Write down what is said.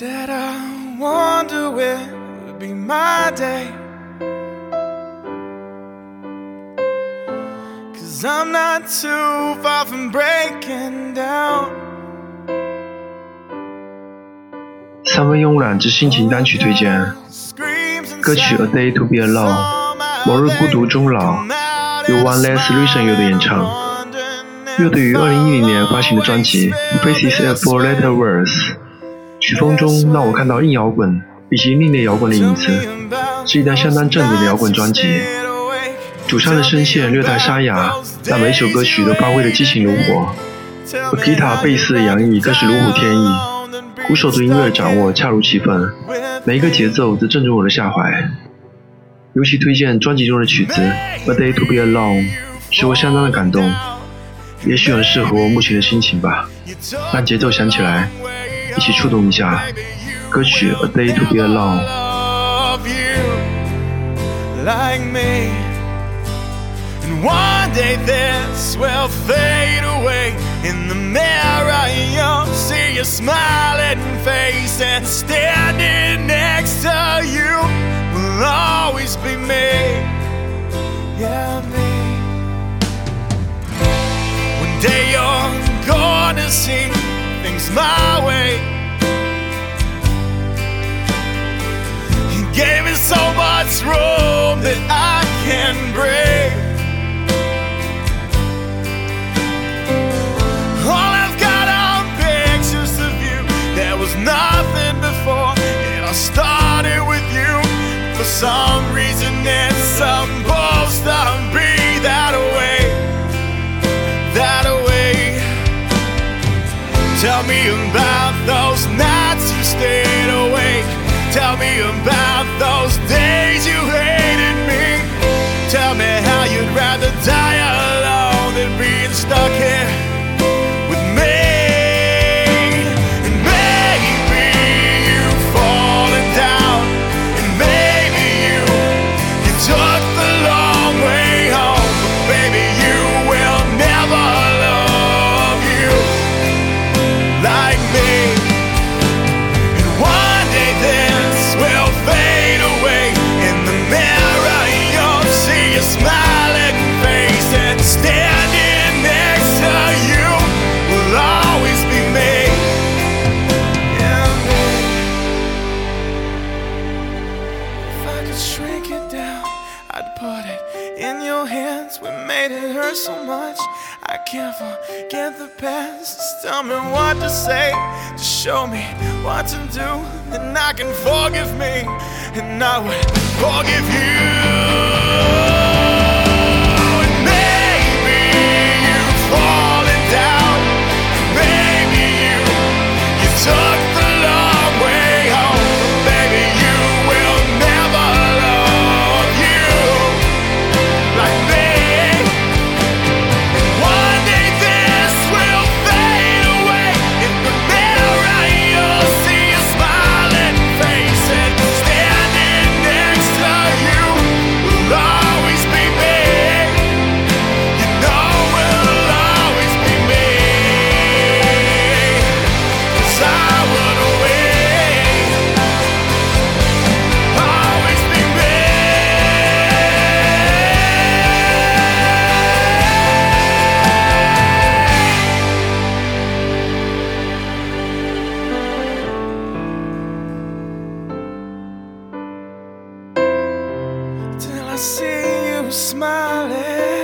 Said I wonder where would be my day. Cause I'm not too far from breaking down. 三分慵懒之心情单曲推荐，歌曲《A Day to Be Alone》，某日孤独终老，由 One Less Reason You 的演唱。乐队于2010年发行的专辑《Faces of Four Letter Words》，曲风中让我看到硬摇滚以及另类摇滚的影子，是一张相当正经的摇滚专辑。主唱的声线略带沙哑，但每首歌曲都发挥的激情如火，吉他、贝斯的洋溢更是如虎添翼，鼓手对音乐的掌握恰如其分，每一个节奏都正中我的下怀。尤其推荐专辑中的曲子《A Day to Be Alone》，使我相当的感动。也许很适合我目前的心情吧。让节奏响起来，一起触动一下。歌曲《A Day to Be Alone》。And one day this will fade away. In the mirror, you'll see your smiling face, and standing next to you will always be me. Yeah, me. One day you're gonna see my way. You gave me so much room that I can breathe. All I've got are pictures of you. There was nothing before, and I started with you. For some reason, it's supposed to Tell me about those nights you stayed awake. Tell me about those days you hated me. Tell me how you'd rather die Shrink it down, I'd put it in your hands. We made it hurt so much. I can't forget the past. Just tell me what to say. Just show me what to do. And I can forgive me. And I will forgive you. smiling.